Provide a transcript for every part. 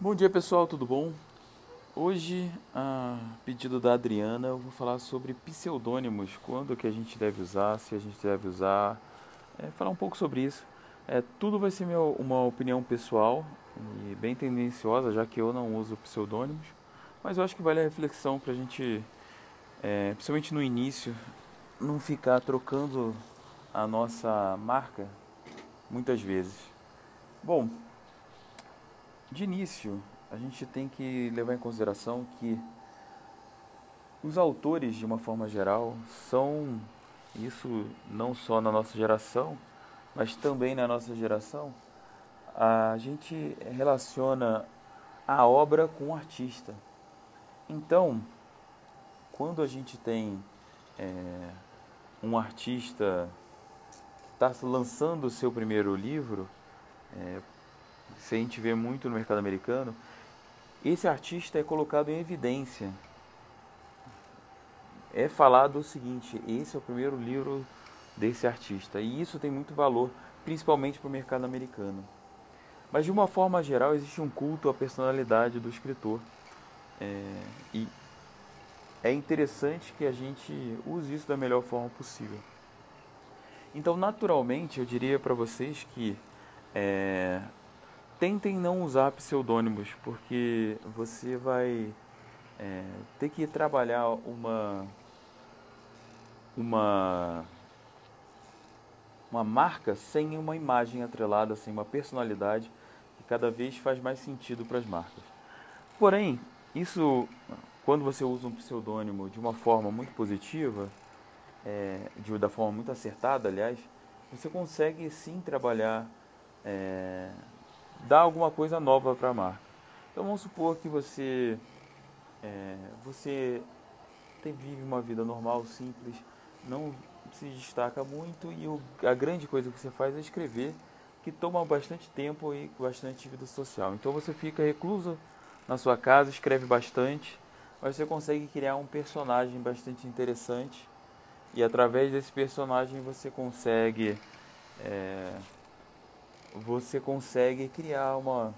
Bom dia pessoal, tudo bom? Hoje, a pedido da Adriana, eu vou falar sobre pseudônimos, quando que a gente deve usar, se a gente deve usar, é, falar um pouco sobre isso. É, tudo vai ser meu, uma opinião pessoal e bem tendenciosa, já que eu não uso pseudônimos, mas eu acho que vale a reflexão para a gente, é, principalmente no início, não ficar trocando a nossa marca muitas vezes. Bom, de início, a gente tem que levar em consideração que os autores, de uma forma geral, são isso não só na nossa geração, mas também na nossa geração, a gente relaciona a obra com o artista. Então, quando a gente tem é, um artista que está lançando o seu primeiro livro, é, se a gente vê muito no mercado americano, esse artista é colocado em evidência. É falado o seguinte: esse é o primeiro livro desse artista. E isso tem muito valor, principalmente para o mercado americano. Mas de uma forma geral, existe um culto à personalidade do escritor. É, e é interessante que a gente use isso da melhor forma possível. Então, naturalmente, eu diria para vocês que é, tentem não usar pseudônimos, porque você vai é, ter que trabalhar uma uma uma marca sem uma imagem atrelada, sem uma personalidade, que cada vez faz mais sentido para as marcas. Porém, isso quando você usa um pseudônimo de uma forma muito positiva, é, de, da forma muito acertada, aliás, você consegue sim trabalhar é, dar alguma coisa nova para a marca. Então vamos supor que você é, você vive uma vida normal, simples, não se destaca muito e o, a grande coisa que você faz é escrever, que toma bastante tempo e bastante vida social. Então você fica recluso na sua casa, escreve bastante, mas você consegue criar um personagem bastante interessante e através desse personagem você consegue é, você consegue criar uma,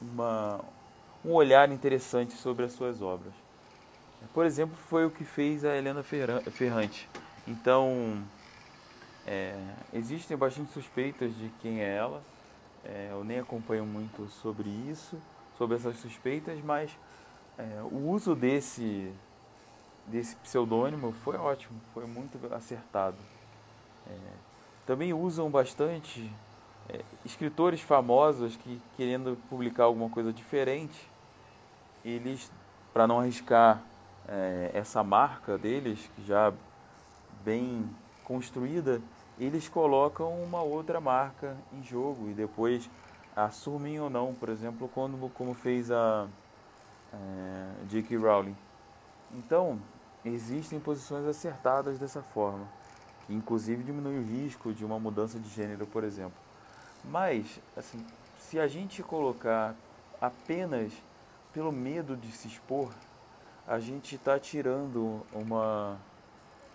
uma, um olhar interessante sobre as suas obras. Por exemplo, foi o que fez a Helena Ferrante. Então, é, existem bastante suspeitas de quem é ela. É, eu nem acompanho muito sobre isso, sobre essas suspeitas, mas é, o uso desse, desse pseudônimo foi ótimo, foi muito acertado. Também usam bastante é, escritores famosos que querendo publicar alguma coisa diferente, eles para não arriscar é, essa marca deles já bem construída, eles colocam uma outra marca em jogo e depois assumem ou não, por exemplo, quando como fez a é, J.K. Rowling. Então existem posições acertadas dessa forma inclusive diminui o risco de uma mudança de gênero, por exemplo. Mas, assim, se a gente colocar apenas pelo medo de se expor, a gente está tirando uma,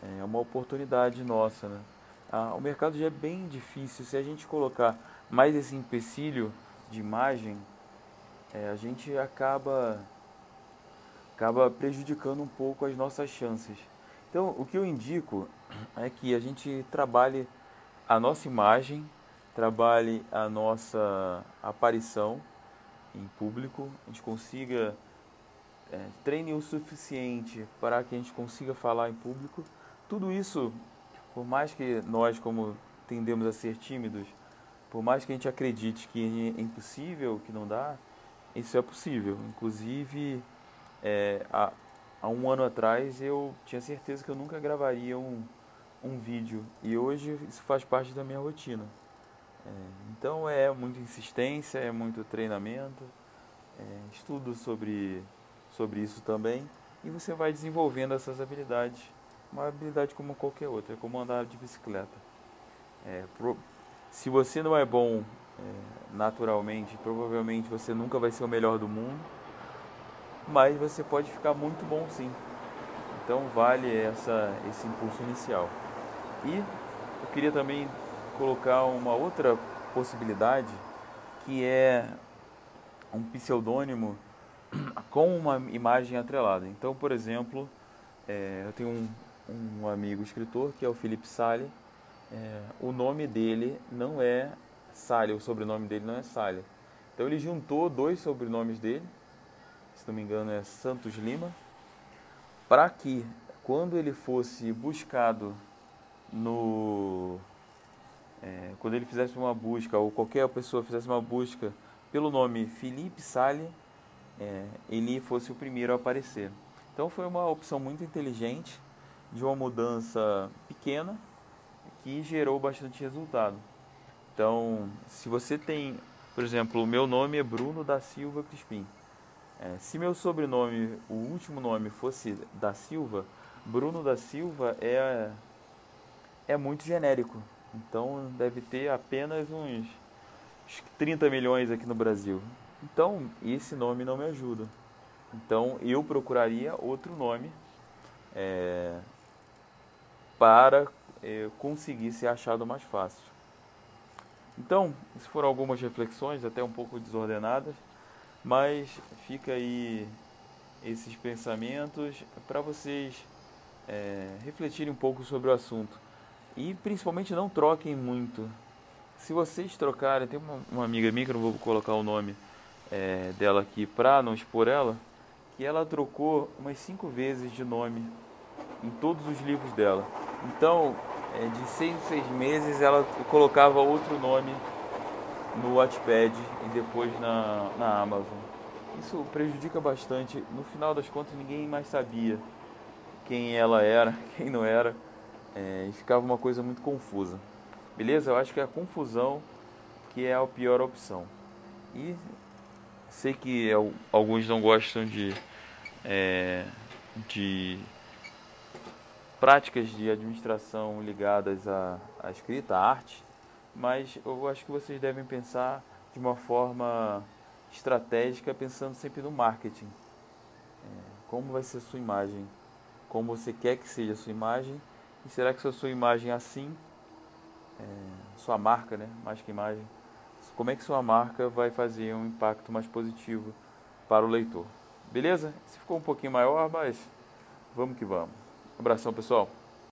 é, uma oportunidade nossa. Né? Ah, o mercado já é bem difícil. Se a gente colocar mais esse empecilho de imagem, é, a gente acaba, acaba prejudicando um pouco as nossas chances. Então, o que eu indico é que a gente trabalhe a nossa imagem, trabalhe a nossa aparição em público, a gente consiga é, treine o suficiente para que a gente consiga falar em público. Tudo isso, por mais que nós, como tendemos a ser tímidos, por mais que a gente acredite que é impossível, que não dá, isso é possível. Inclusive, é, a, há um ano atrás eu tinha certeza que eu nunca gravaria um, um vídeo e hoje isso faz parte da minha rotina. É, então é muita insistência, é muito treinamento, é, estudo sobre, sobre isso também e você vai desenvolvendo essas habilidades, uma habilidade como qualquer outra, é como andar de bicicleta. É, pro, se você não é bom é, naturalmente, provavelmente você nunca vai ser o melhor do mundo mas você pode ficar muito bom sim. Então vale essa, esse impulso inicial. E eu queria também colocar uma outra possibilidade que é um pseudônimo com uma imagem atrelada. Então, por exemplo, é, eu tenho um, um, amigo escritor que é o Felipe Sale. É, o nome dele não é Sale, o sobrenome dele não é Sale. Então ele juntou dois sobrenomes dele, se não me engano é Santos Lima, para que quando ele fosse buscado no é, quando ele fizesse uma busca ou qualquer pessoa fizesse uma busca pelo nome Felipe Sale, é, ele fosse o primeiro a aparecer. Então foi uma opção muito inteligente de uma mudança pequena que gerou bastante resultado. Então, se você tem, por exemplo, o meu nome é Bruno da Silva Crispim. É, se meu sobrenome, o último nome fosse da Silva, Bruno da Silva é, é muito genérico. Então deve ter apenas uns 30 milhões aqui no Brasil. Então esse nome não me ajuda. Então eu procuraria outro nome é, para é, conseguir ser achado mais fácil. Então, isso foram algumas reflexões, até um pouco desordenadas, mas fica aí esses pensamentos para vocês é, refletirem um pouco sobre o assunto. E principalmente não troquem muito. Se vocês trocarem, tem uma, uma amiga minha que eu não vou colocar o nome é, dela aqui para não expor ela, que ela trocou umas cinco vezes de nome em todos os livros dela. Então, é, de seis em seis meses ela colocava outro nome no Wattpad e depois na, na Amazon. Isso prejudica bastante. No final das contas, ninguém mais sabia quem ela era, quem não era, é, e ficava uma coisa muito confusa. Beleza? Eu acho que é a confusão que é a pior opção. E sei que alguns não gostam de, é, de práticas de administração ligadas à, à escrita, à arte, mas eu acho que vocês devem pensar de uma forma estratégica, pensando sempre no marketing. É, como vai ser a sua imagem? Como você quer que seja a sua imagem? E será que a sua imagem é assim, é, sua marca, né? mais que imagem, como é que sua marca vai fazer um impacto mais positivo para o leitor? Beleza? Se ficou um pouquinho maior, mas vamos que vamos. Abração, pessoal.